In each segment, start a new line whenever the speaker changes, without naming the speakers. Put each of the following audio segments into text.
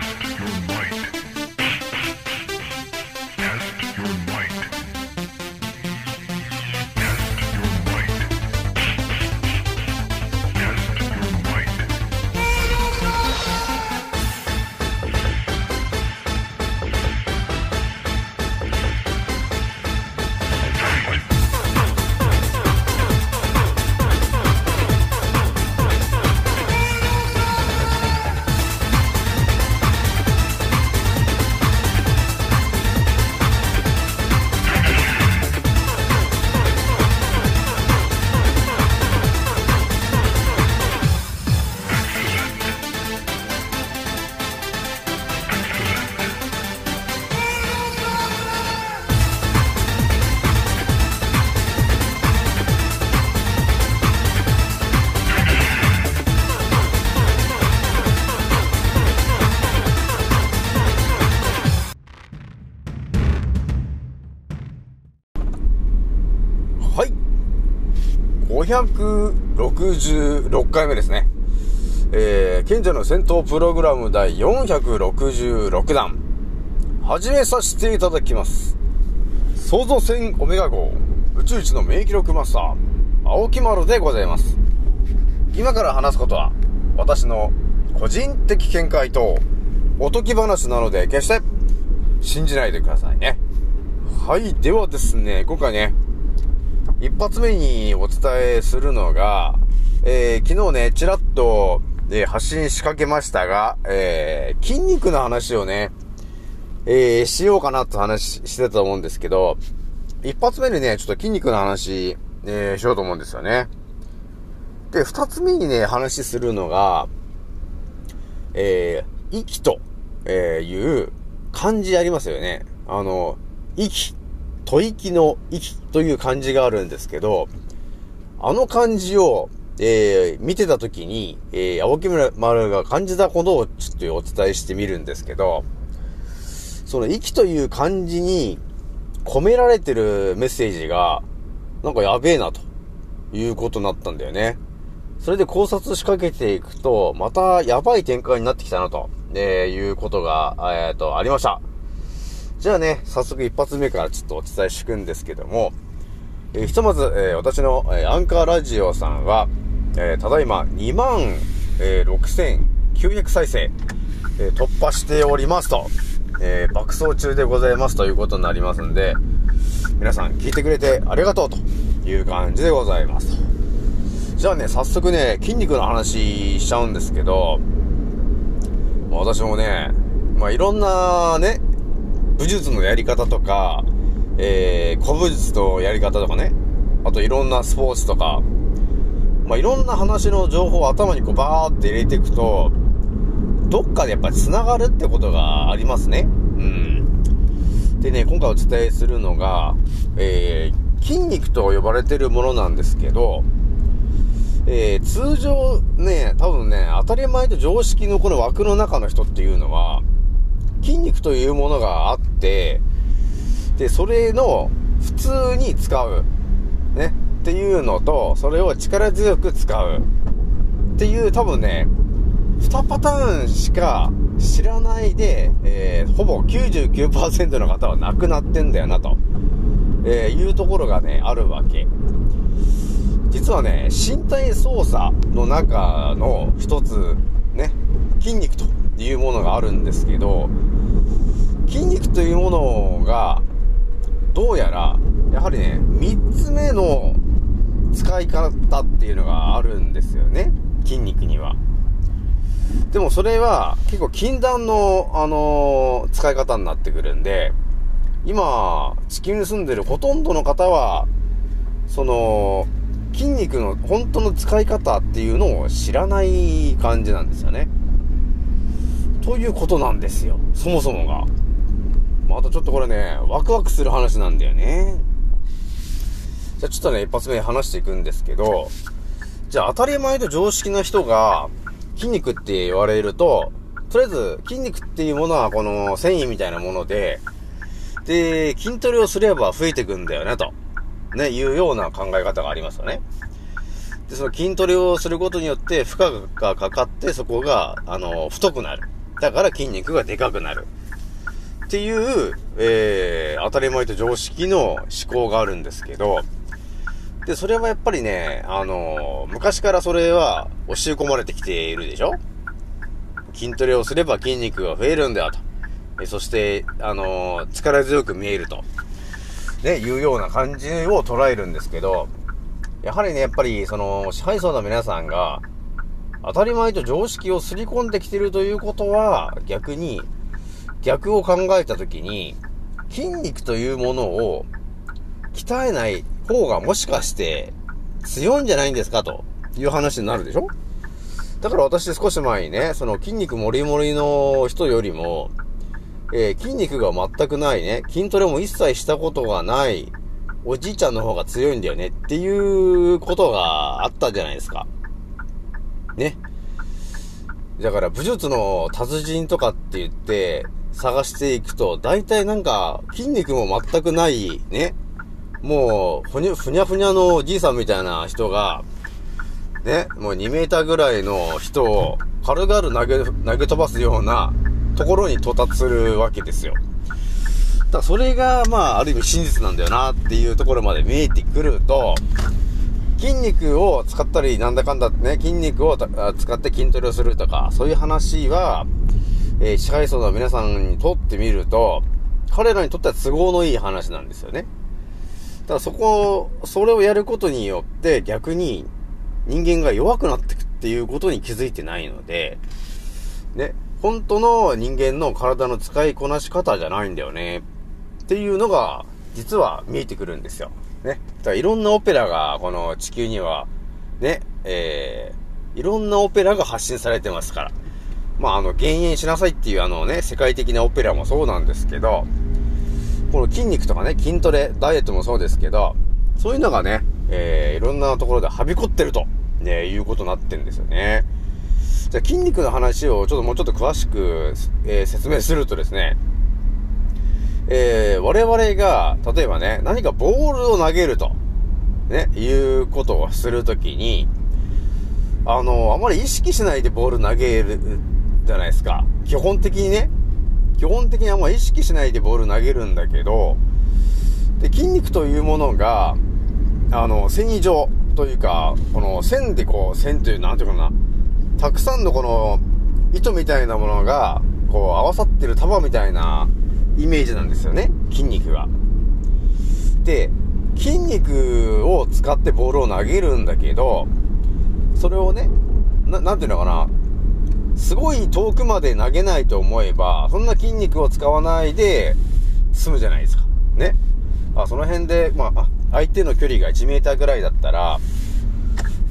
Test your might.
566回目ですね。えー、賢者の戦闘プログラム第466弾。始めさせていただきます。創造船オメガ号、宇宙一の名記録マスター、青木丸でございます。今から話すことは、私の個人的見解と、おとぎ話なので、決して、信じないでくださいね。はい、ではですね、今回ね、一発目にお伝えするのが、えー、昨日ね、ちらっと、えー発信しかけましたが、えー、筋肉の話をね、えー、しようかなと話してたと思うんですけど、一発目にね、ちょっと筋肉の話、えー、しようと思うんですよね。で、二つ目にね、話するのが、えー、息と、えー、いう漢字ありますよね。あの、息、吐息の息という漢字があるんですけど、あの漢字を、えー、見てたときに、えー、青木丸が感じたことをちょっとお伝えしてみるんですけど、その息という漢字に込められてるメッセージが、なんかやべえなということになったんだよね。それで考察しかけていくと、またやばい展開になってきたなと、えー、いうことが、えっ、と、ありました。じゃあね、早速一発目からちょっとお伝えしていくんですけども、えひとまず、え私の、えアンカーラジオさんは、えただいま2万、え6900再生、え突破しておりますと、え爆走中でございますということになりますんで、皆さん聞いてくれてありがとうという感じでございますと。じゃあね、早速ね、筋肉の話しちゃうんですけど、ま私もね、まあいろんなね、武術のやり方とか、えー、古武術のやり方とかね、あといろんなスポーツとか、まあ、いろんな話の情報を頭にこうバーって入れていくと、どっかでやっぱり繋がるってことがありますね。うん。でね、今回お伝えするのが、えー、筋肉と呼ばれてるものなんですけど、えー、通常ね、多分ね、当たり前と常識のこの枠の中の人っていうのは、筋肉というものがあって、で、それの普通に使う、ね、っていうのと、それを力強く使う。っていう多分ね、2パターンしか知らないで、えーほぼ99%の方は亡くなってんだよなと、えーいうところがね、あるわけ。実はね、身体操作の中の一つ、ね、筋肉というものがあるんですけど、筋肉というものが、どうやら、やはりね、三つ目の使い方っていうのがあるんですよね。筋肉には。でもそれは結構禁断の、あのー使い方になってくるんで、今、地球に住んでるほとんどの方は、その、筋肉の本当の使い方っていうのを知らない感じなんですよね。ということなんですよ。そもそもが。またちょっとこれね、ワクワクする話なんだよね。じゃあちょっとね、一発目話していくんですけど、じゃあ当たり前と常識な人が筋肉って言われると、とりあえず筋肉っていうものはこの繊維みたいなもので、で、筋トレをすれば増えてくんだよね、と。ね、いうような考え方がありますよね。で、その筋トレをすることによって負荷がかかってそこが、あの、太くなる。だから筋肉がでかくなる。っていう、えー、当たり前と常識の思考があるんですけど、で、それはやっぱりね、あのー昔からそれは教え込まれてきているでしょ？筋トレをすれば筋肉が増えるんだよと。えそして、あのー力強く見えると。ね、いうような感じを捉えるんですけど、やはりね、やっぱり、その、支配層の皆さんが、当たり前と常識をすり込んできてるということは、逆に、逆を考えたときに、筋肉というものを鍛えない方がもしかして強いんじゃないんですか？という話になるでしょ？だから私少し前にね、その筋肉もりもりの人よりも、えー筋肉が全くないね、筋トレも一切したことがないおじいちゃんの方が強いんだよねっていうことがあったじゃないですか。ね。だから武術の達人とかって言って探していくと、大体なんか筋肉も全くないね。もう、ふにゃふにゃふにゃのじいさんみたいな人が、ね、もう2メーターぐらいの人を軽々投げ、投げ飛ばすようなところに到達するわけですよ。だそれが、まあ、ある意味真実なんだよなっていうところまで見えてくると、筋肉を使ったり、なんだかんだってね、筋肉を使って筋トレをするとか、そういう話は、えー支配層の皆さんにとってみると、彼らにとっては都合のいい話なんですよね。ただそこ、それをやることによって逆に人間が弱くなっていくっていうことに気づいてないので、ね、本当の人間の体の使いこなし方じゃないんだよね。っていうのが、実は見えてくるんですよ。ね。だからいろんなオペラが、この地球には、ね、えー、いろんなオペラが発信されてますから。まあ、あの、減塩しなさいっていうあのね、世界的なオペラもそうなんですけど、この筋肉とかね、筋トレ、ダイエットもそうですけど、そういうのがね、えー、いろんなところではびこってると、ね、いうことになってるんですよね。じゃ筋肉の話をちょっともうちょっと詳しく、えー説明するとですね、えー、我々が、例えばね、何かボールを投げると、ね、いうことをするときに、あの、あまり意識しないでボール投げるじゃないですか。基本的にね、基本的にあんま意識しないでボール投げるんだけど、で、筋肉というものが、あの、繊維状というか、この線でこう、線という、なんていうかな、たくさんのこの、糸みたいなものが、こう、合わさってる束みたいなイメージなんですよね、筋肉が。で、筋肉を使ってボールを投げるんだけど、それをね、な、なんていうのかな、すごい遠くまで投げないと思えば、そんな筋肉を使わないで済むじゃないですか。ね。あ、その辺で、まあ、相手の距離が1メーターぐらいだったら、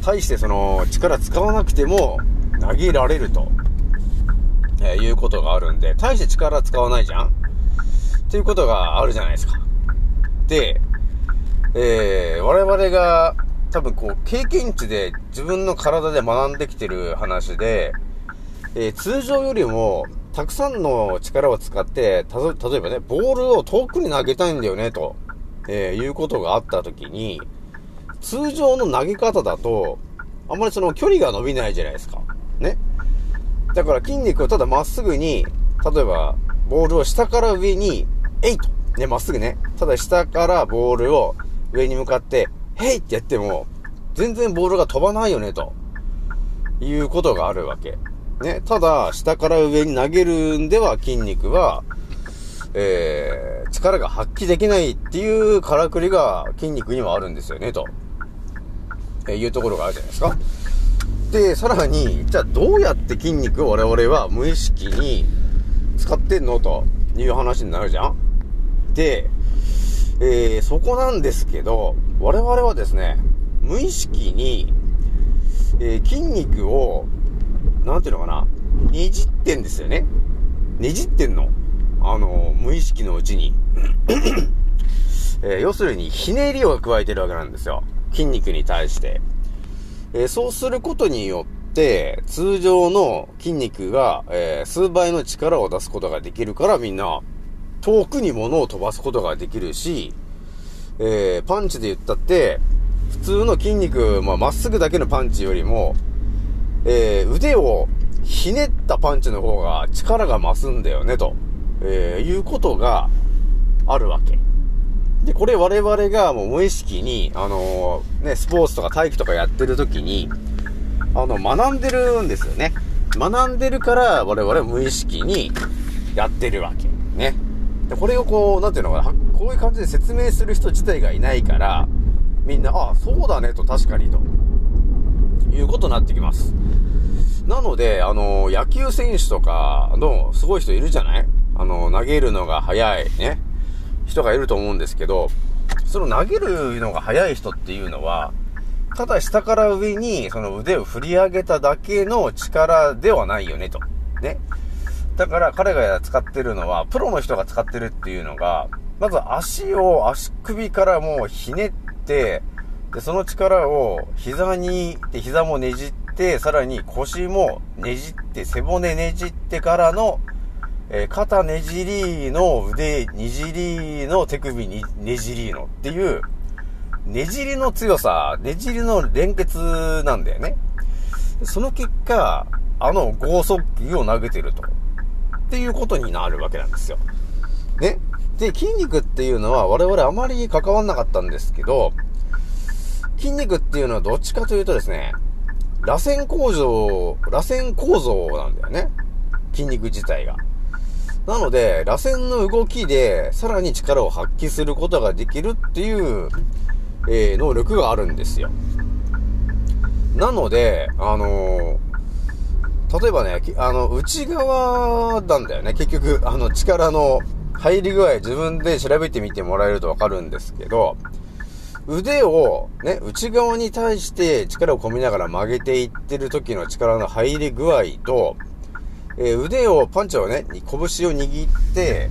対してその力使わなくても投げられると、えーいうことがあるんで、対して力使わないじゃん？っていうことがあるじゃないですか。で、えー、我々が多分こう経験値で自分の体で学んできてる話で、えー通常よりもたくさんの力を使って、た例えばね、ボールを遠くに投げたいんだよね、と、えーいうことがあった時に、通常の投げ方だと、あんまりその距離が伸びないじゃないですか。ね。だから筋肉をただまっすぐに、例えば、ボールを下から上に、えいと。ね、まっすぐね。ただ下からボールを上に向かって、へいってやっても、全然ボールが飛ばないよね、と。いうことがあるわけ。ね。ただ、下から上に投げるんでは筋肉は、えー、力が発揮できないっていうからくりが筋肉にはあるんですよね、と。えーいうところがあるじゃないですか。で、さらに、じゃあどうやって筋肉を我々は無意識に使ってんのという話になるじゃんで、えー、そこなんですけど、我々はですね、無意識に、えー筋肉を、なんていうのかな、ねじってんですよね。ねじってんの。あの、無意識のうちに。えー要するに、ひねりを加えてるわけなんですよ。筋肉に対して。えーそうすることによって、通常の筋肉が、えー数倍の力を出すことができるから、みんな、遠くに物を飛ばすことができるし、えパンチで言ったって、普通の筋肉、まあ、まっすぐだけのパンチよりも、えー腕をひねったパンチの方が力が増すんだよね、と、えー、いうことがあるわけ。で、これ我々がもう無意識に、あのー、ね、スポーツとか体育とかやってる時に、あの、学んでるんですよね。学んでるから我々は無意識にやってるわけ。ね。で、これをこう、なんていうのかな、こういう感じで説明する人自体がいないから、みんな、ああ、そうだねと、確かにと。いうことになってきます。なので、あの、野球選手とかのすごい人いるじゃない？あの、投げるのが早いね、人がいると思うんですけど、その投げるのが早い人っていうのは、ただ下から上にその腕を振り上げただけの力ではないよねと。ね。だから彼が使ってるのは、プロの人が使ってるっていうのが、まず足を足首からもうひねって、で、その力を膝に、で、膝もねじって、さらに腰もねじって、背骨ねじってからの、えー、肩ねじりの腕にじりの手首にねじりのっていう、ねじりの強さ、ねじりの連結なんだよね。その結果、あの剛速球を投げてると。っていうことになるわけなんですよ。ね。で、筋肉っていうのは我々あまり関わんなかったんですけど、筋肉っていうのはどっちかというとですね、螺旋構造、螺旋構造なんだよね。筋肉自体が。なので、螺旋の動きでさらに力を発揮することができるっていう、えー、能力があるんですよ。なので、あのー例えばね、あの、内側なんだよね。結局、あの、力の入り具合自分で調べてみてもらえるとわかるんですけど、腕をね、内側に対して力を込めながら曲げていってる時の力の入り具合と、えー、腕を、パンチをね、拳を握って、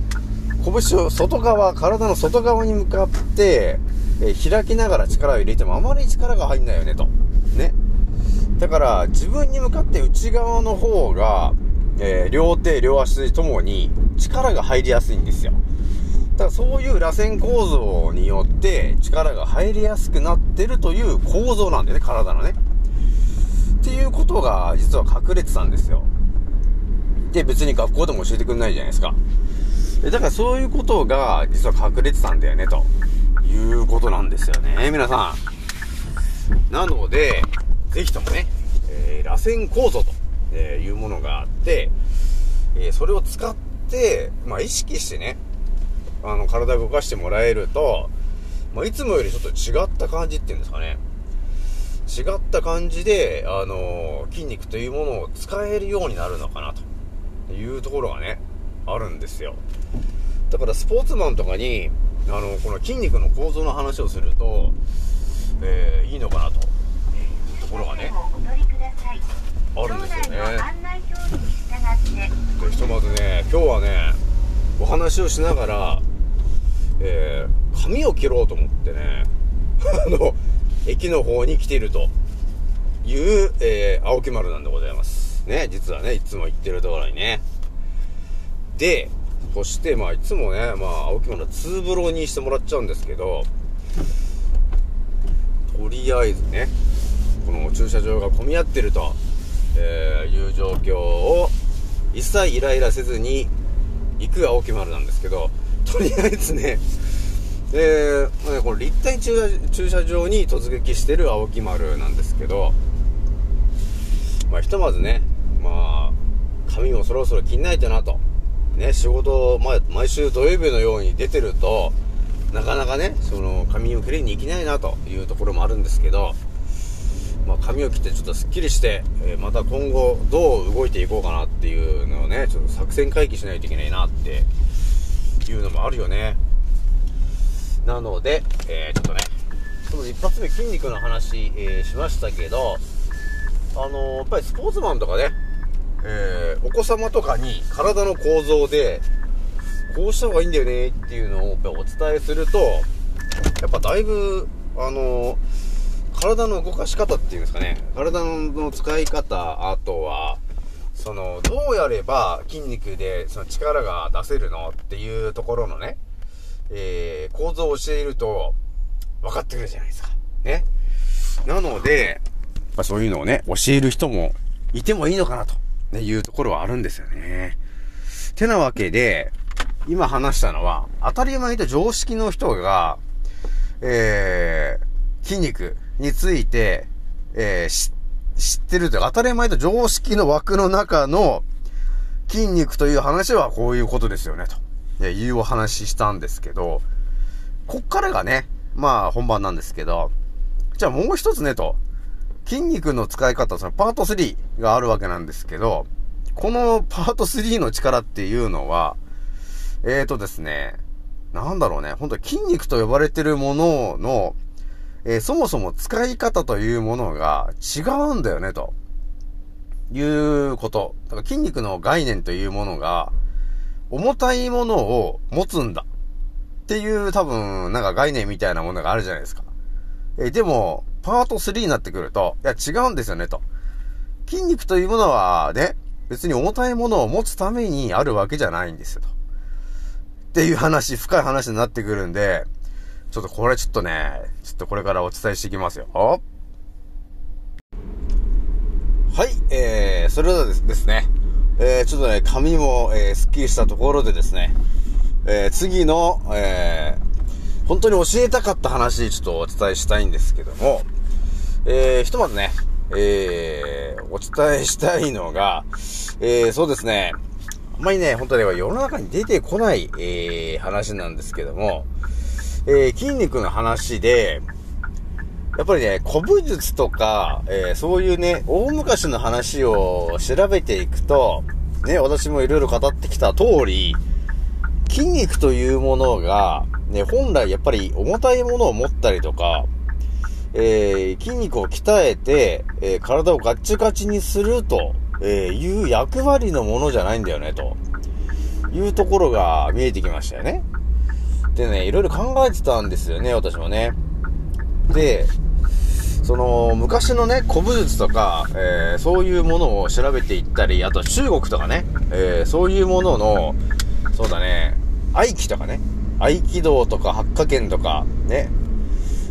拳を外側、体の外側に向かって、えー、開きながら力を入れてもあまり力が入んないよね、と。ね。だから、自分に向かって内側の方が、えー、両手、両足ともに力が入りやすいんですよ。だそういう螺旋構造によって力が入りやすくなってるという構造なんだよね、体のね。っていうことが実は隠れてたんですよ。で、別に学校でも教えてくんないじゃないですか。だからそういうことが実は隠れてたんだよね、ということなんですよね、皆さん。なので、ぜひともね、えー、螺旋構造というものがあって、えー、それを使って、まあ、意識してね、あの、体を動かしてもらえると、まあ、いつもよりちょっと違った感じっていうんですかね。違った感じで、あのー、筋肉というものを使えるようになるのかなというところがね、あるんですよ。だからスポーツマンとかに、あの、この筋肉の構造の話をすると、えー、いいのかなところがねあるんですよねでひとまずね今日はねお話をしながら、えー、髪を切ろうと思ってね あの駅の方に来ているという、えー、青木丸なんでございます。ね実はねいつも行ってるところにね。でそしてまあいつもねまあ青木丸はツーブロにしてもらっちゃうんですけどとりあえずねこの駐車場が混み合ってると、えー、いう状況を一切イライラせずに行く青木丸なんですけど、とりあえずね、えー、この立体駐車場に突撃してる青木丸なんですけど、まあ、ひとまずね、まあ、髪もそろそろ切んないとなと。ね、仕事、まあ、毎週土曜日のように出てると、なかなかね、その髪を切りに行けないなというところもあるんですけど、まあ、髪を切ってちょっとすっきりして、えー、また今後どう動いていこうかなっていうのをね、ちょっと作戦会議しないといけないなっていうのもあるよね。なので、えー、ちょっとね、その一発目筋肉の話、えー、しましたけど、あのー、やっぱりスポーツマンとかね、えー、お子様とかに体の構造で、こうした方がいいんだよねっていうのをやっぱお伝えすると、やっぱだいぶ、あの体の動かし方っていうんですかね、体の使い方、あとは、その、どうやれば筋肉でその力が出せるのっていうところのね、えー、構造を教えると分かってくるじゃないですか。ね。なので、まあ、そういうのをね、教える人もいてもいいのかなとね、いうところはあるんですよね。てなわけで、今話したのは、当たり前と常識の人が、えー、筋肉について、えー、知っ知ってるというか、当たり前と常識の枠の中の筋肉という話はこういうことですよね、というお話ししたんですけど、こっからがね、まあ本番なんですけど、じゃあもう一つね、と。筋肉の使い方、そのパート3があるわけなんですけど、このパート3の力っていうのは、えーとですね、なんだろうね、本当に筋肉と呼ばれてるものの、えー、そもそも使い方というものが違うんだよね、ということ。だから筋肉の概念というものが、重たいものを持つんだ。っていう多分、なんか概念みたいなものがあるじゃないですか。えー、でも、パート3になってくると、いや違うんですよね、と。筋肉というものは、ね、別に重たいものを持つためにあるわけじゃないんですよ、と。っていう話、深い話になってくるんで、ちょっとこれちょっとね、ちょっとこれからお伝えしていきますよ。はい、えー、それではですね、えー、ちょっとね、髪も、えー、スッキリしたところでですね、えー、次の、えー、本当に教えたかった話、ちょっとお伝えしたいんですけども、えー、ひとまずね、えー、お伝えしたいのが、えー、そうですね、あんまりね、本当に世の中に出てこない、えー、話なんですけども、えー、筋肉の話で、やっぱりね、古武術とか、えー、そういうね、大昔の話を調べていくと、ね、私もいろいろ語ってきた通り、筋肉というものが、ね、本来やっぱり重たいものを持ったりとか、えー、筋肉を鍛えて、えー、体をガッチガチにすると、えいう役割のものじゃないんだよね、というところが見えてきましたよね。でね、いろいろ考えてたんですよね、私もね。で、その、昔のね、古武術とか、えー、そういうものを調べていったり、あと中国とかね、えー、そういうものの、そうだね、合気とかね、合気道とか八花剣とか、ね、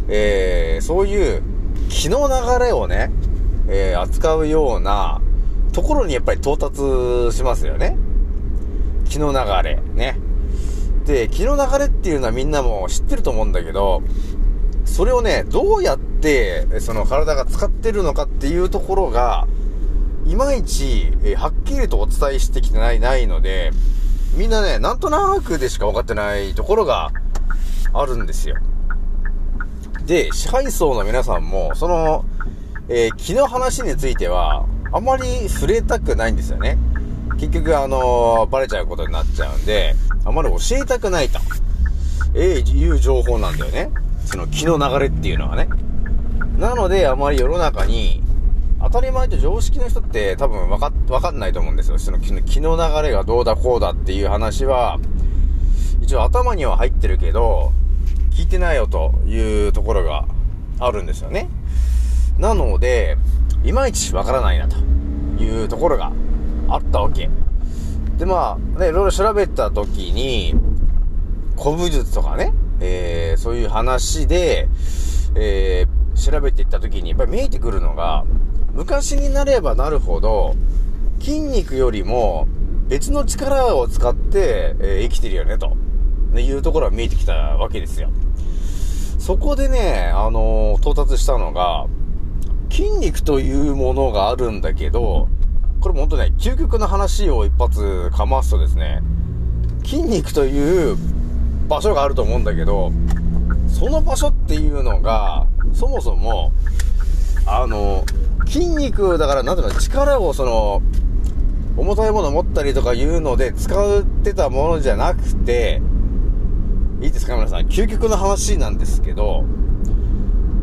えー、そういう気の流れをね、えー、扱うようなところにやっぱり到達しますよね。気の流れ、ね。で、気の流れっていうのはみんなも知ってると思うんだけど、それをね、どうやって、その体が使ってるのかっていうところが、いまいち、えはっきりとお伝えしてきてない、ないので、みんなね、なんとなくでしか分かってないところがあるんですよ。で、支配層の皆さんも、その、えー、気の話については、あまり触れたくないんですよね。結局、あのー、バレちゃうことになっちゃうんで、あまり教えたくないと、えー、いう情報なんだよね。その気の流れっていうのはね。なので、あまり世の中に、当たり前と常識の人って多分わか、わかんないと思うんですよ。その気の気の流れがどうだこうだっていう話は、一応頭には入ってるけど、聞いてないよというところがあるんですよね。なので、いまいちわからないなというところがあったわけ。で、まあ、ね、いろいろ調べた時に、古武術とかね、えー、そういう話で、えー、調べていった時に、やっぱり見えてくるのが、昔になればなるほど、筋肉よりも別の力を使って、えー、生きてるよね、と、いうところが見えてきたわけですよ。そこでね、あのー、到達したのが、筋肉というものがあるんだけど、これも本当ね、究極の話を一発かますとですね、筋肉という場所があると思うんだけど、その場所っていうのが、そもそも、あの、筋肉だからなんていうの、力をその、重たいもの持ったりとかいうので使ってたものじゃなくて、いいですか皆さん。究極の話なんですけど、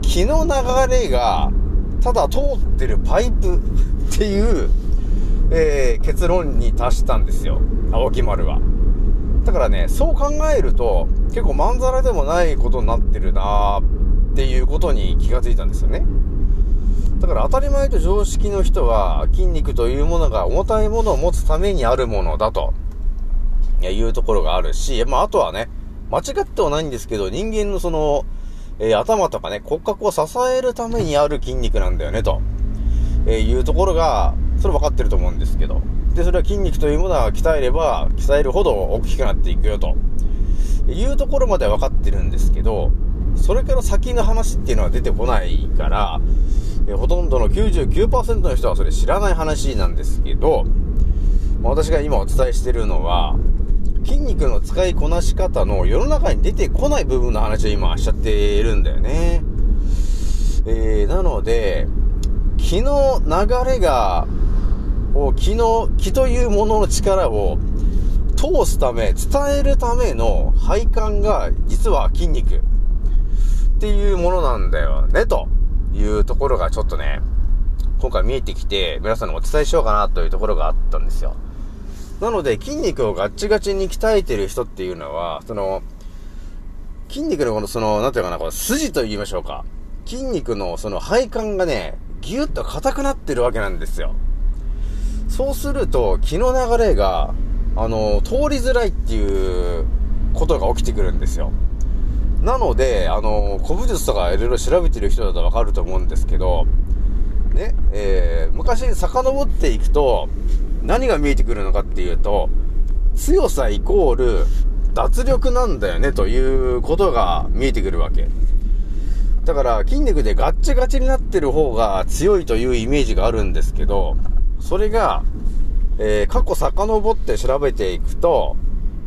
気の流れが、ただ通ってるパイプっていう、えー、結論に達したんですよ。青木丸は。だからね、そう考えると、結構まんざらでもないことになってるなーっていうことに気がついたんですよね。だから当たり前と常識の人は、筋肉というものが重たいものを持つためにあるものだと、いうところがあるし、まああとはね、間違ってはないんですけど、人間のその、えー、頭とかね、骨格を支えるためにある筋肉なんだよね、と、えー、いうところが、それ分かってると思うんですけど。で、それは筋肉というものは鍛えれば、鍛えるほど大きくなっていくよと。いうところまでは分かってるんですけど、それから先の話っていうのは出てこないから、ほとんどの99%の人はそれ知らない話なんですけど、まあ私が今お伝えしてるのは、筋肉の使いこなし方の世の中に出てこない部分の話を今しちゃってるんだよね。えー、なので、気の流れが、を気の、気というものの力を通すため、伝えるための配管が実は筋肉っていうものなんだよね、というところがちょっとね、今回見えてきて、皆さんにお伝えしようかなというところがあったんですよ。なので、筋肉をガッチガチに鍛えてる人っていうのは、その、筋肉のこの、その、なんていうかな、この筋と言いましょうか。筋肉のその配管がね、ぎゅっと硬くなってるわけなんですよ。そうすると、気の流れが、あの、通りづらいっていうことが起きてくるんですよ。なので、あの、古武術とかいろいろ調べてる人だとわかると思うんですけど、ね、えー、昔に遡っていくと、何が見えてくるのかっていうと、強さイコール脱力なんだよねということが見えてくるわけ。だから筋肉でガッチガチになってる方が強いというイメージがあるんですけど、それが、えー、過去遡って調べていくと、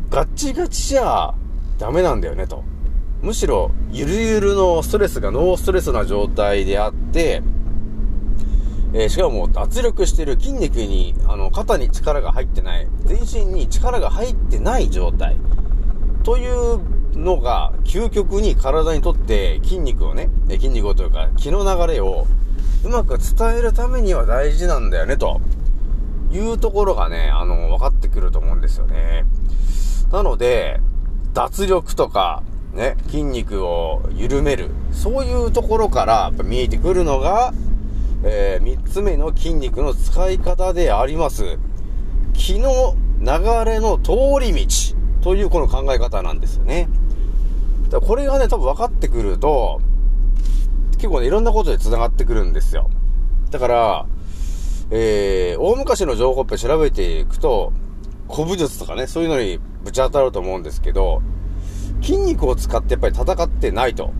ガッチガチじゃダメなんだよねと。むしろ、ゆるゆるのストレスがノーストレスな状態であって、えー、しかも脱力してる筋肉に、あの、肩に力が入ってない、全身に力が入ってない状態。というのが、究極に体にとって筋肉をね、筋肉をというか、気の流れをうまく伝えるためには大事なんだよね、というところがね、あの、分かってくると思うんですよね。なので、脱力とか、ね、筋肉を緩める、そういうところからやっぱ見えてくるのが、えー、3つ目の筋肉の使い方であります。気の流れの通り道というこの考え方なんですよね。だこれがね、多分分かってくると、結構ね、いろんなことで繋がってくるんですよ。だから、えー、大昔の情報って調べていくと、古武術とかね、そういうのにぶち当たると思うんですけど、筋肉を使ってやっぱり戦ってないと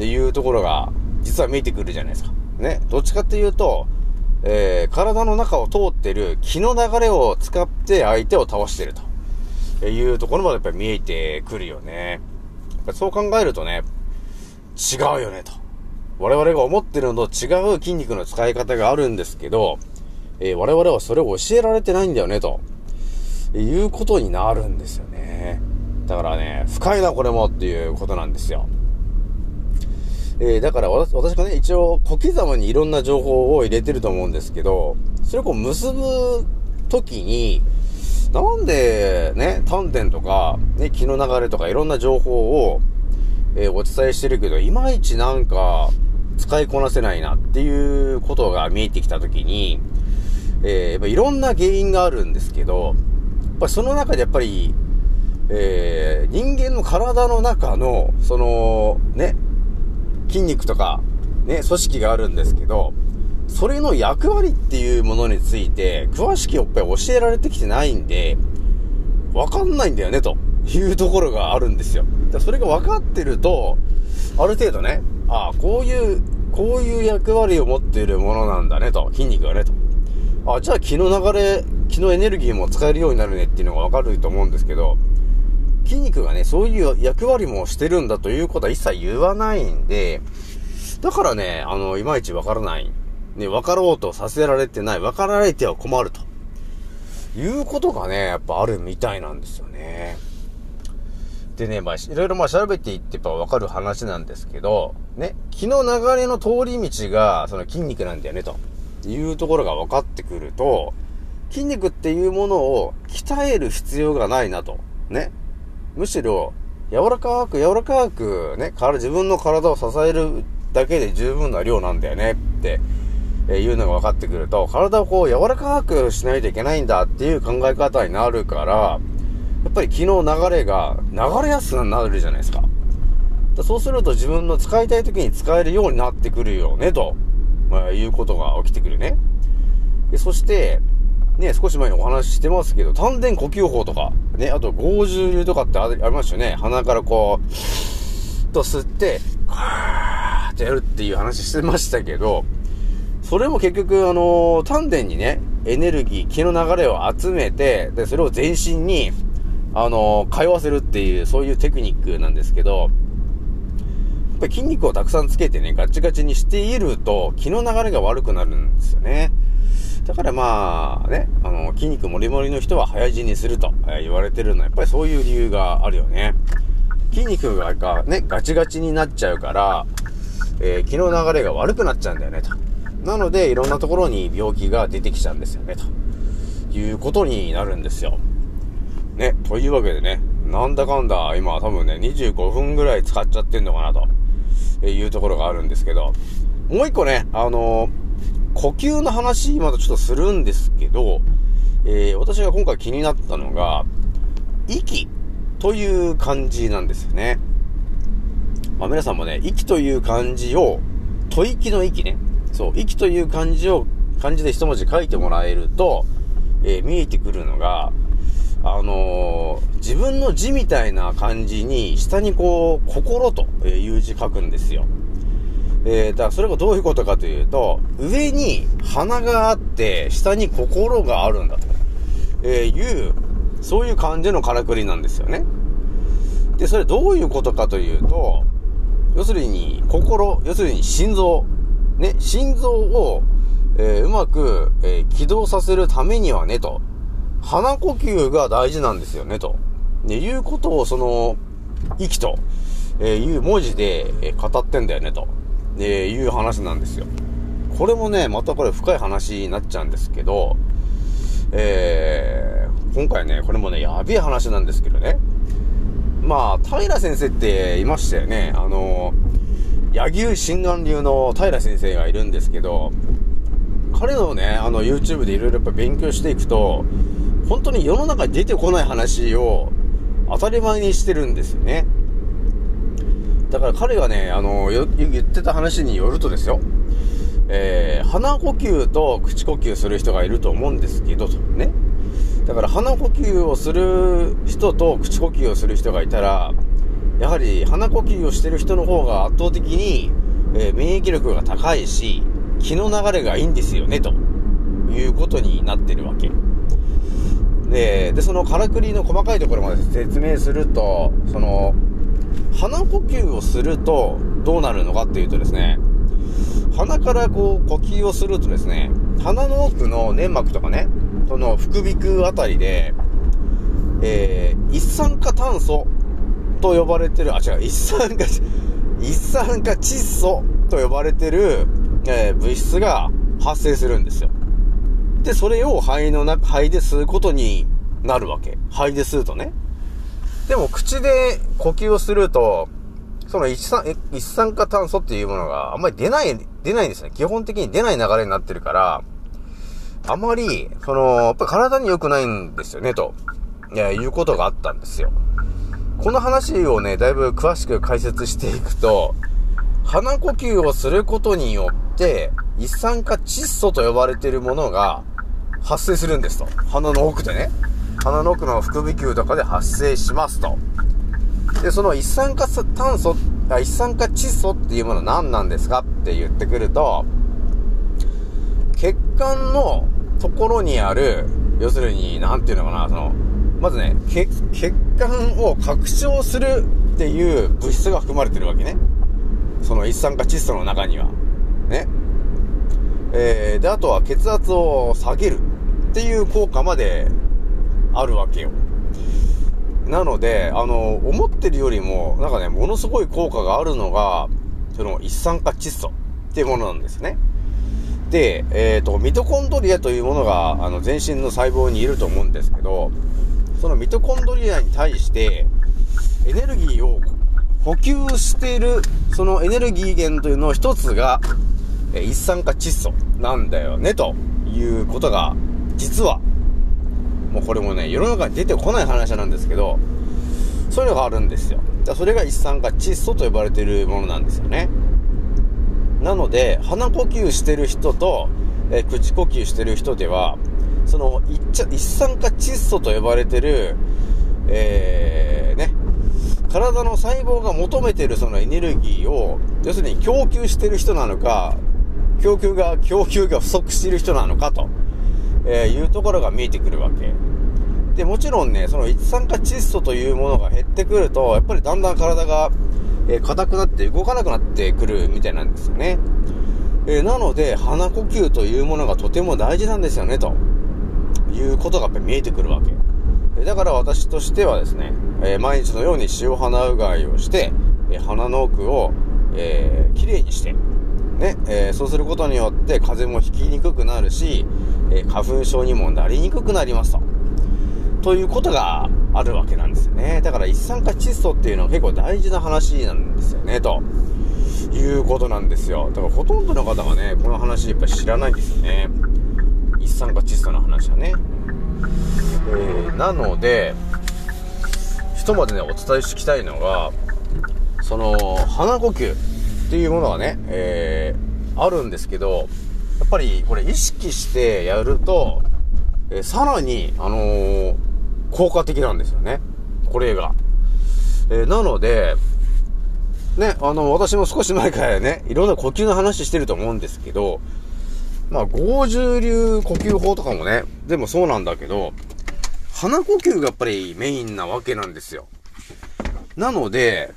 いうところが、実は見えてくるじゃないですか。ね。どっちかっていうと、えー、体の中を通ってる気の流れを使って相手を倒してるというところまでやっぱり見えてくるよね。そう考えるとね、違うよねと。我々が思ってるのと違う筋肉の使い方があるんですけど、えー、我々はそれを教えられてないんだよねと。えいうことになるんですよね。だからね、深いなこれもっていうことなんですよ。えー、だから私私がね、一応小刻みにいろんな情報を入れてると思うんですけど、それをこう結ぶ時に、なんでね、丹田とか、ね、気の流れとかいろんな情報を、えー、お伝えしてるけど、いまいちなんか使いこなせないなっていうことが見えてきた時に、えー、やっぱいろんな原因があるんですけど、やっぱりその中でやっぱり、えー、人間の体の中の、その、ね、筋肉とか、ね、組織があるんですけど、それの役割っていうものについて、詳しくやっぱり教えられてきてないんで、わかんないんだよね、というところがあるんですよ。それが分かってると、ある程度ね、ああ、こういう、こういう役割を持っているものなんだね、と。筋肉がね、と。あ、じゃあ気の流れ、気のエネルギーも使えるようになるねっていうのがわかると思うんですけど、筋肉がね、そういう役割もしてるんだということは一切言わないんで、だからね、あの、いまいちわからない。ね、分かろうとさせられてない。分かられては困ると。いうことがね、やっぱあるみたいなんですよね。でね、まあ、いろいろまあ調べていってやっぱ分かる話なんですけど、ね、気の流れの通り道が、その筋肉なんだよね、というところが分かってくると、筋肉っていうものを鍛える必要がないなと。ね。むしろ、柔らかく柔らかくね、自分の体を支えるだけで十分な量なんだよねって、えいうのが分かってくると、体をこう柔らかくしないといけないんだっていう考え方になるから、やっぱり気の流れが流れやすくなるじゃないですか。だそうすると自分の使いたい時に使えるようになってくるよね、と、まあ、いうことが起きてくるね。でそして、ね、少し前にお話ししてますけど、丹田呼吸法とか、ね、あと、合重流とかってありありましたよね。鼻からこう、と吸って、はーってやるっていう話してましたけど、それも結局、あの丹田にね、エネルギー、気の流れを集めて、で、それを全身に、あの通わせるっていう、そういうテクニックなんですけど、やっぱり筋肉をたくさんつけてね、ガチガチにしていると、気の流れが悪くなるんですよね。だからまあね、あの、筋肉もりもりの人は早死にするとえ言われてるのは、やっぱりそういう理由があるよね。筋肉ががね、ガチガチになっちゃうから、えー気の流れが悪くなっちゃうんだよね、と。なので、いろんなところに病気が出てきちゃうんですよね、ということになるんですよ。ね、というわけでね、なんだかんだ、今多分ね、25分ぐらい使っちゃってんのかな、というところがあるんですけど、もう一個ね、あの呼吸の話、まだちょっとするんですけど、えー私が今回気になったのが、息という漢字なんですよね。まあ、皆さんもね、息という漢字を、吐息の息ね。そう、息という漢字を、漢字で一文字書いてもらえると、えー見えてくるのが、あのー自分の字みたいな漢字に、下にこう、心という字書くんですよ。えー、だからそれがどういうことかというと、上に鼻があって、下に心があるんだと、えいう、そういう感じのからくりなんですよね。で、それどういうことかというと、要するに、心、要するに心臓、ね、心臓を、えーうまく、えー起動させるためにはね、と、鼻呼吸が大事なんですよね、と。ね、いうことを、その、息と、えーいう文字で、えー語ってんだよね、と、えーいう話なんですよ。これもね、またこれ深い話になっちゃうんですけど、えー、今回ね、これもね、やべえ話なんですけどね。まあ、平先生っていましたよね。あの、柳生心眼流の平先生がいるんですけど、彼のね、あの、YouTube でいろいろやっぱ勉強していくと、本当に世の中に出てこない話を当たり前にしてるんですよね。だから彼がね、あの、言ってた話によるとですよ、えー、鼻呼吸と口呼吸する人がいると思うんですけど、ね。だから鼻呼吸をする人と口呼吸をする人がいたら、やはり鼻呼吸をしてる人の方が圧倒的に、えー免疫力が高いし、気の流れがいいんですよね、ということになってるわけ。で、で、そのからくりの細かいところまで説明すると、その、鼻呼吸をするとどうなるのかっていうとですね、鼻からこう呼吸をするとですね、鼻の奥の粘膜とかね、その副鼻腔あたりで、えー、一酸化炭素と呼ばれてる、あ、違う、一酸化、一酸化窒素と呼ばれてる、えー物質が発生するんですよ。で、それを肺の中、肺で吸うことになるわけ。肺で吸うとね。でも、口で呼吸をすると、その一酸一酸化炭素っていうものがあんまり出ない、出ないんですね。基本的に出ない流れになってるから、あまり、その、やっぱ体に良くないんですよね、と、い、いうことがあったんですよ。この話をね、だいぶ詳しく解説していくと、鼻呼吸をすることによって、一酸化窒素と呼ばれているものが発生するんですと。鼻の奥でね。鼻の奥の副鼻腔とかで発生しますと。で、その一酸化炭素、一酸化窒素っていうものは何なんですかって言ってくると、血管のところにある、要するに、なんていうのかな、その、まずね、血、管を拡張するっていう物質が含まれてるわけね。その一酸化窒素の中には。ね。えー、で、あとは血圧を下げるっていう効果まであるわけよ。なので、あの、思ってるよりも、なんかね、ものすごい効果があるのが、その一酸化窒素っていうものなんですね。で、えっ、と、ミトコンドリアというものが、あの、全身の細胞にいると思うんですけど、そのミトコンドリアに対して、エネルギーを補給している、そのエネルギー源というの一つが、え一酸化窒素なんだよね、ということが、実は、もうこれもね、世の中に出てこない話なんですけど、そういうのがあるんですよ。だそれが一酸化窒素と呼ばれてるものなんですよね。なので、鼻呼吸してる人と、え口呼吸してる人では、その一一酸化窒素と呼ばれてる、えー、ね、体の細胞が求めてるそのエネルギーを、要するに供給してる人なのか、供給が、供給が不足している人なのかと、えーいうところが見えてくるわけ。で、もちろんね、その一酸化窒素というものが減ってくると、やっぱりだんだん体が、えー硬くなって動かなくなってくるみたいなんですよね。えーなので、鼻呼吸というものがとても大事なんですよね、ということがやっぱり見えてくるわけ。だから私としてはですね、えー毎日のように塩鼻うがいをして、えー鼻の奥を、えー、きれいにして、ね、えそうすることによって風邪もひきにくくなるし、え花粉症にもなりにくくなりますと。ということがあるわけなんですよね。だから一酸化窒素っていうのは結構大事な話なんですよね、ということなんですよ。だからほとんどの方がね、この話やっぱり知らないんですよね。一酸化窒素の話はね。えー、なので、ひとまずね、お伝えしておきたいのが、その、鼻呼吸っていうものがね、えー、あるんですけど、やっぱりこれ意識してやると、えーさらに、あのー効果的なんですよね。これが。えーなので、ね、あの、私も少し前からね、いろんな呼吸の話してると思うんですけど、まあ、合重流呼吸法とかもね、でもそうなんだけど、鼻呼吸がやっぱりメインなわけなんですよ。なので、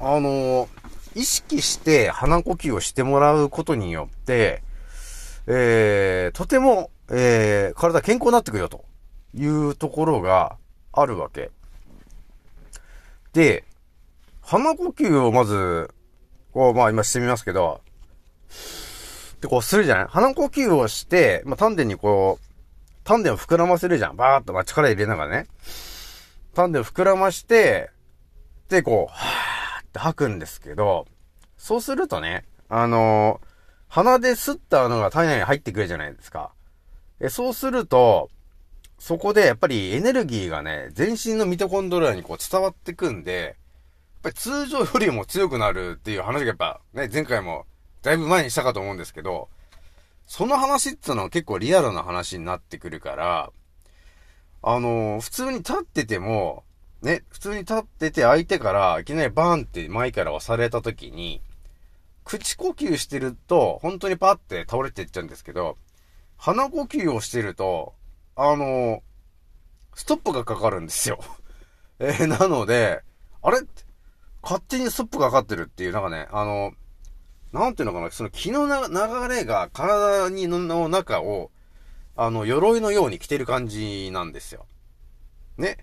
あの意識して鼻呼吸をしてもらうことによって、えー、とても、えー、体健康になってくよというところがあるわけ。で、鼻呼吸をまず、こう、まあ今してみますけど、で、こうするじゃない鼻呼吸をして、まあ丹田にこう、丹田を膨らませるじゃん。バーっと、まあ力入れながらね。丹田を膨らまして、で、こう、はーって吐くんですけど、そうするとね、あのー鼻で吸ったのが体内に入ってくるじゃないですか。え、そうすると、そこでやっぱりエネルギーがね、全身のミトコンドリアにこう伝わってくんで、やっぱり通常よりも強くなるっていう話がやっぱね、前回もだいぶ前にしたかと思うんですけど、その話ってのは結構リアルな話になってくるから、あのー普通に立ってても、ね、普通に立ってて相手からいきなりバーンって前から押された時に、口呼吸してると、本当にパーって倒れていっちゃうんですけど、鼻呼吸をしてると、あのーストップがかかるんですよ。えーなので、あれ？勝手にストップがかかってるっていう、なんかね、あのなんていうのかな、その気の流れが体にの中を、あの、鎧のように着てる感じなんですよ。ね。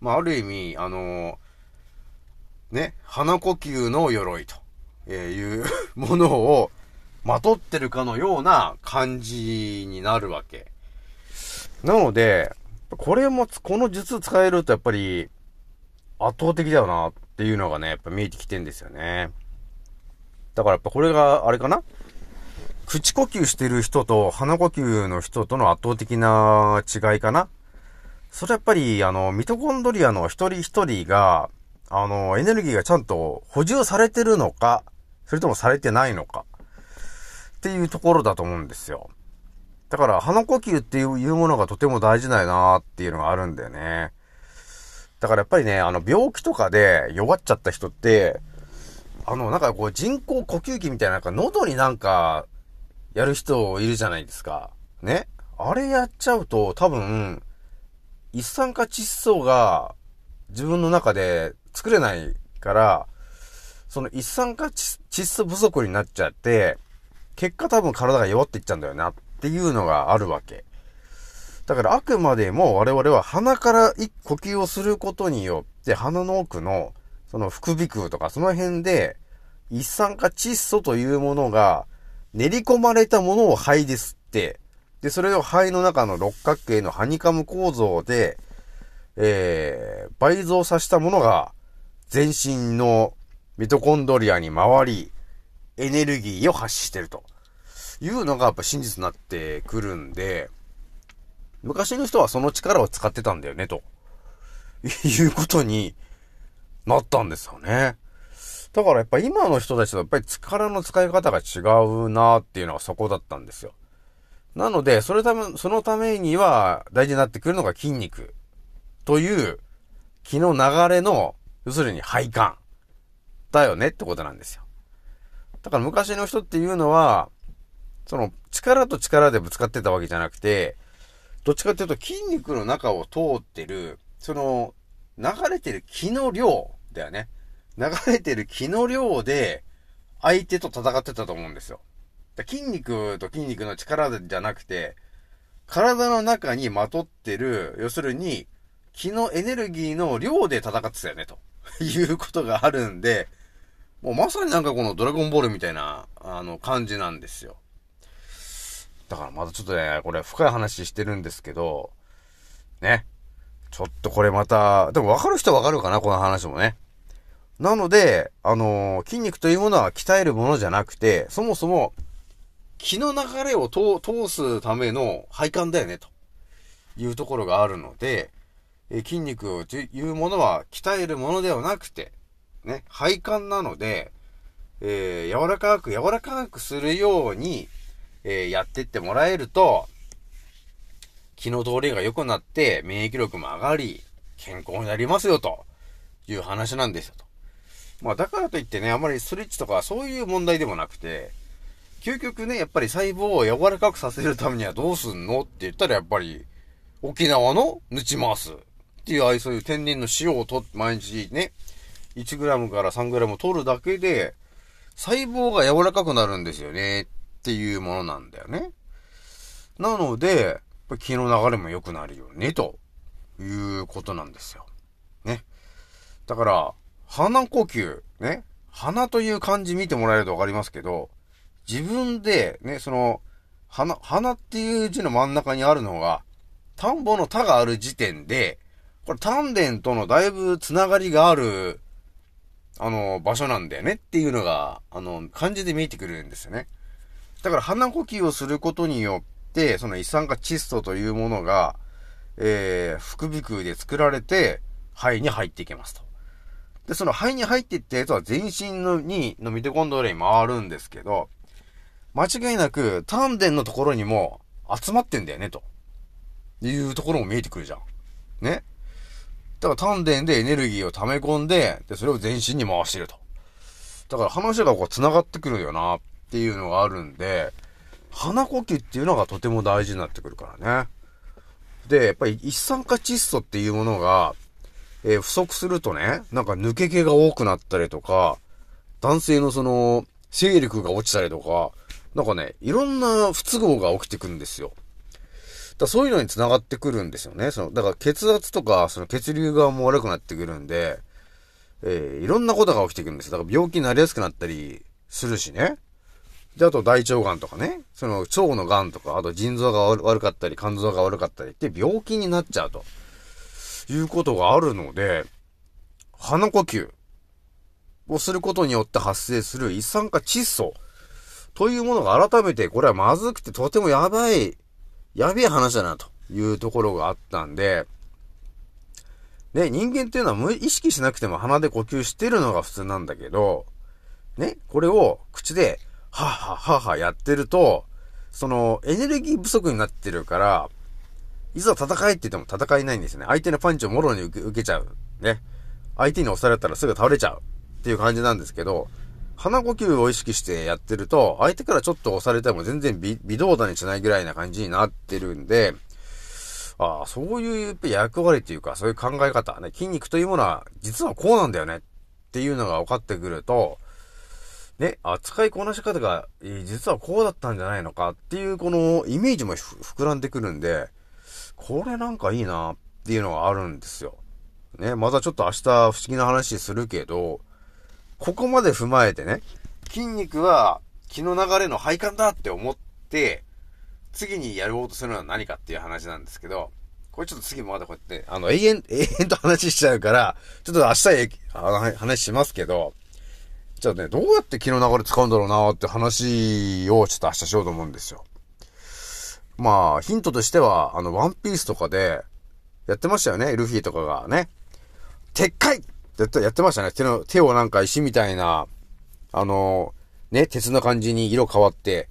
まあ、ある意味、あのね、鼻呼吸の鎧と、いう ものをまとってるかのような感じになるわけ。なので、これも、この術使えるとやっぱり圧倒的だよなっていうのがね、やっぱ見えてきてんですよね。だからやっぱこれが、あれかな？口呼吸してる人と鼻呼吸の人との圧倒的な違いかな？それやっぱり、あの、ミトコンドリアの一人一人が、あの、エネルギーがちゃんと補充されてるのか、それともされてないのか、っていうところだと思うんですよ。だから、鼻呼吸っていうものがとても大事だよなっていうのがあるんだよね。だからやっぱりね、あの、病気とかで弱っちゃった人って、あの、なんかこう人工呼吸器みたいな、なんか喉になんか、やる人いるじゃないですか。ね？あれやっちゃうと、多分、一酸化窒素が自分の中で作れないから、その一酸化窒素不足になっちゃって、結果多分体が弱っていっちゃうんだよなっていうのがあるわけ。だからあくまでも我々は鼻から一呼吸をすることによって鼻の奥のその副鼻腔とかその辺で一酸化窒素というものが練り込まれたものを肺で吸って、で、それを肺の中の六角形のハニカム構造で、えー、倍増させたものが全身のミトコンドリアに回り、エネルギーを発してると。いうのがやっぱ真実になってくるんで、昔の人はその力を使ってたんだよね、と。いうことになったんですよね。だからやっぱ今の人たちとやっぱり力の使い方が違うなっていうのはそこだったんですよ。なので、それため、そのためには大事になってくるのが筋肉という気の流れの、要するに配管だよねってことなんですよ。だから昔の人っていうのは、その力と力でぶつかってたわけじゃなくて、どっちかっていうと筋肉の中を通ってる、その流れてる気の量だよね。流れてる気の量で相手と戦ってたと思うんですよ。筋肉と筋肉の力じゃなくて、体の中にまとってる、要するに、気のエネルギーの量で戦ってたよね、と いうことがあるんで、もうまさになんかこのドラゴンボールみたいな、あの、感じなんですよ。だからまだちょっとね、これ深い話してるんですけど、ね。ちょっとこれまた、でも分かる人は分かるかな、この話もね。なので、あのー、筋肉というものは鍛えるものじゃなくて、そもそも、気の流れを通すための配管だよね、というところがあるので、え筋肉というものは鍛えるものではなくて、ね、配管なので、えー、柔らかく柔らかくするように、えー、やってってもらえると、気の通りが良くなって免疫力も上がり、健康になりますよ、という話なんですよ、と。まあ、だからといってね、あまりストレッチとかそういう問題でもなくて、究極ね、やっぱり細胞を柔らかくさせるためにはどうすんのって言ったらやっぱり、沖縄のヌチマースっていう、ああいうそういう天然の塩をと毎日ね、1g から 3g 取るだけで、細胞が柔らかくなるんですよねっていうものなんだよね。なので、っぱ気の流れも良くなるよね、ということなんですよ。ね。だから、鼻呼吸、ね。鼻という漢字見てもらえるとわかりますけど、自分で、ね、その、花、花っていう字の真ん中にあるのが、田んぼの田がある時点で、これ丹田とのだいぶつながりがある、あの、場所なんだよねっていうのが、あの、漢字で見えてくるんですよね。だから鼻呼吸をすることによっ、その一酸化窒素というものが、えー、副鼻腔で作られて、肺に入っていきますと。で、その肺に入っていったやつは全身のに、のミトコンドリアに回るんですけど、間違いなく丹田のところにも集まってんだよね、と。いうところも見えてくるじゃん。ね。だから丹田でエネルギーを溜め込んで、で、それを全身に回してると。だから話がこう繋がってくるよな、っていうのがあるんで、鼻呼吸っていうのがとても大事になってくるからね。で、やっぱり一酸化窒素っていうものが、えー、不足するとね、なんか抜け毛が多くなったりとか、男性のその、勢力が落ちたりとか、なんかね、いろんな不都合が起きてくるんですよ。だそういうのに繋がってくるんですよね。その、だから血圧とか、その血流がも悪くなってくるんで、えー、いろんなことが起きてくるんです。だから病気になりやすくなったりするしね。で、あと大腸がんとかね。その腸のがんとか、あと腎臓が悪かったり、肝臓が悪かったりって病気になっちゃうと。いうことがあるので、鼻呼吸をすることによって発生する一酸化窒素というものが改めて、これはまずくてとてもやばい、やべえ話だなというところがあったんで、ね、人間っていうのは意識しなくても鼻で呼吸してるのが普通なんだけど、ね、これを口で、ははははやってると、その、エネルギー不足になってるから、いざ戦えって言っても戦えないんですね。相手のパンチをもろに受けちゃう。ね。相手に押されたらすぐ倒れちゃう。っていう感じなんですけど、鼻呼吸を意識してやってると、相手からちょっと押されても全然微微動だにしないぐらいな感じになってるんで、ああ、そういう役割っていうか、そういう考え方、ね、筋肉というものは、実はこうなんだよねっていうのが分かってくると、ね、扱いこなし方が、実はこうだったんじゃないのかっていう、このイメージも膨らんでくるんで、これなんかいいなっていうのがあるんですよ。ね、またちょっと明日不思議な話するけど、ここまで踏まえてね、筋肉は気の流れの配管だって思って、次にやろうとするのは何かっていう話なんですけど、これちょっと次もまだこうやって、あの、永遠、永遠と話しちゃうから、ちょっと明日へ、あの、話しますけど、じゃあね、どうやって気の流れ使うんだろうなって話をちょっと明日しようと思うんですよ。まあ、ヒントとしては、あの、ワンピースとかで、やってましたよね、ルフィとかがね。撤回やってやってましたね。手の、手をなんか石みたいな、あの、ね、鉄の感じに色変わって、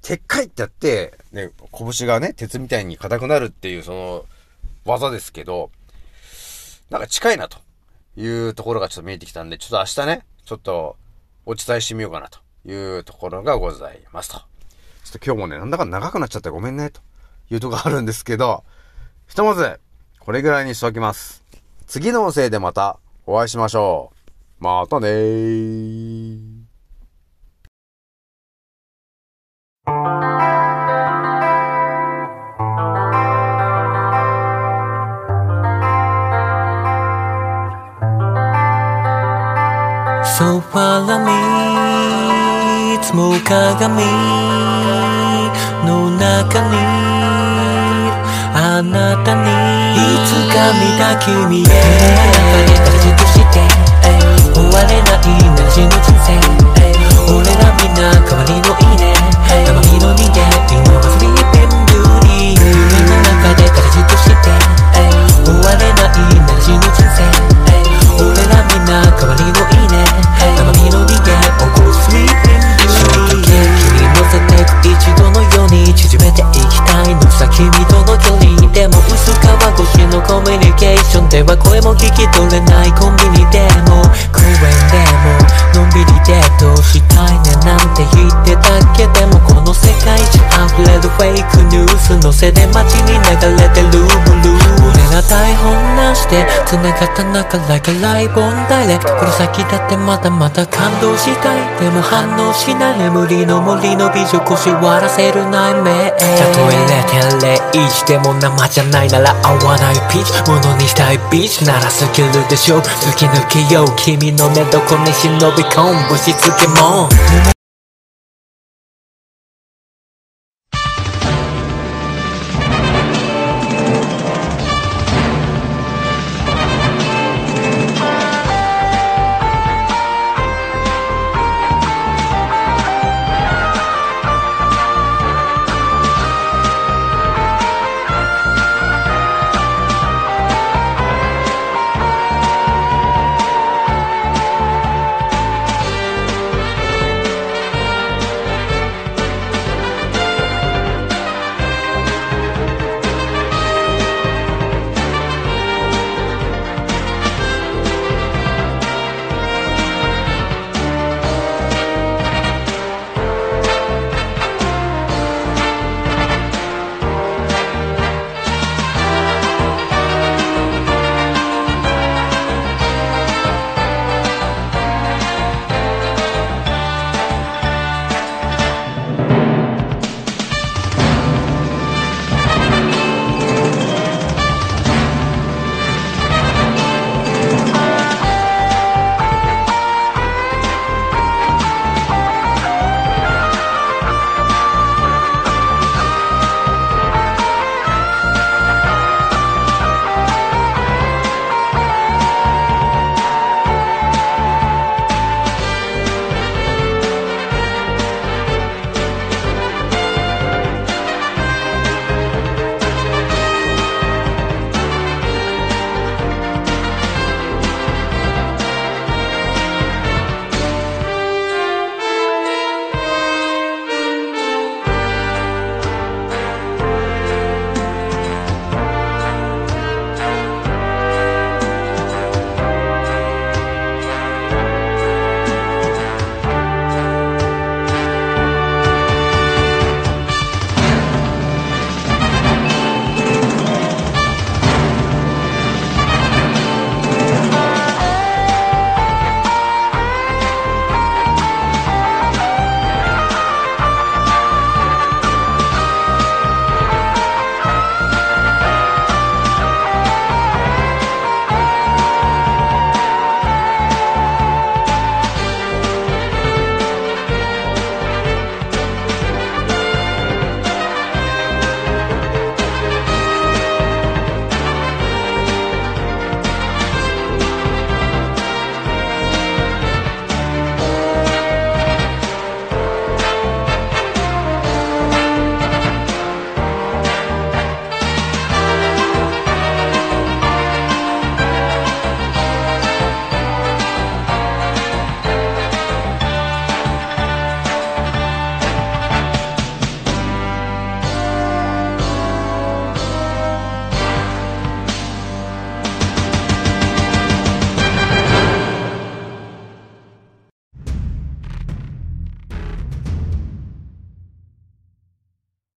鉄塊ってやって、ね、拳がね、鉄みたいに硬くなるっていうその技ですけど、なんか近いなというところがちょっと見えてきたんで、ちょっと明日ね、ちょっとお伝えしてみようかなというところがございますと。ちょっと今日もね、なんだか長くなっちゃってごめんね、というとこあるんですけど、ひとまず、これぐらいにしておきます。次の音声でまたお会いしましょう。またねー。
So follow me いつも鏡の中にあなたにいつか見た君へ。中でとして終われないなら死ぬ人生俺らみんな代わりのいいね生身の人間今はも聞き取れないスのせで街に流れてるブルー俺ら台本なしで繋がった中 like a live on direct この先だってまだまだ感動したい。でも反応しない。眠りの森の美女腰割らせる内面たとえ0.01でも生じゃないなら合わないピーチ。ものにしたいビーチ。ならスキルでしょ。突き抜けよう。君の寝床に忍び込む。ぶしつけも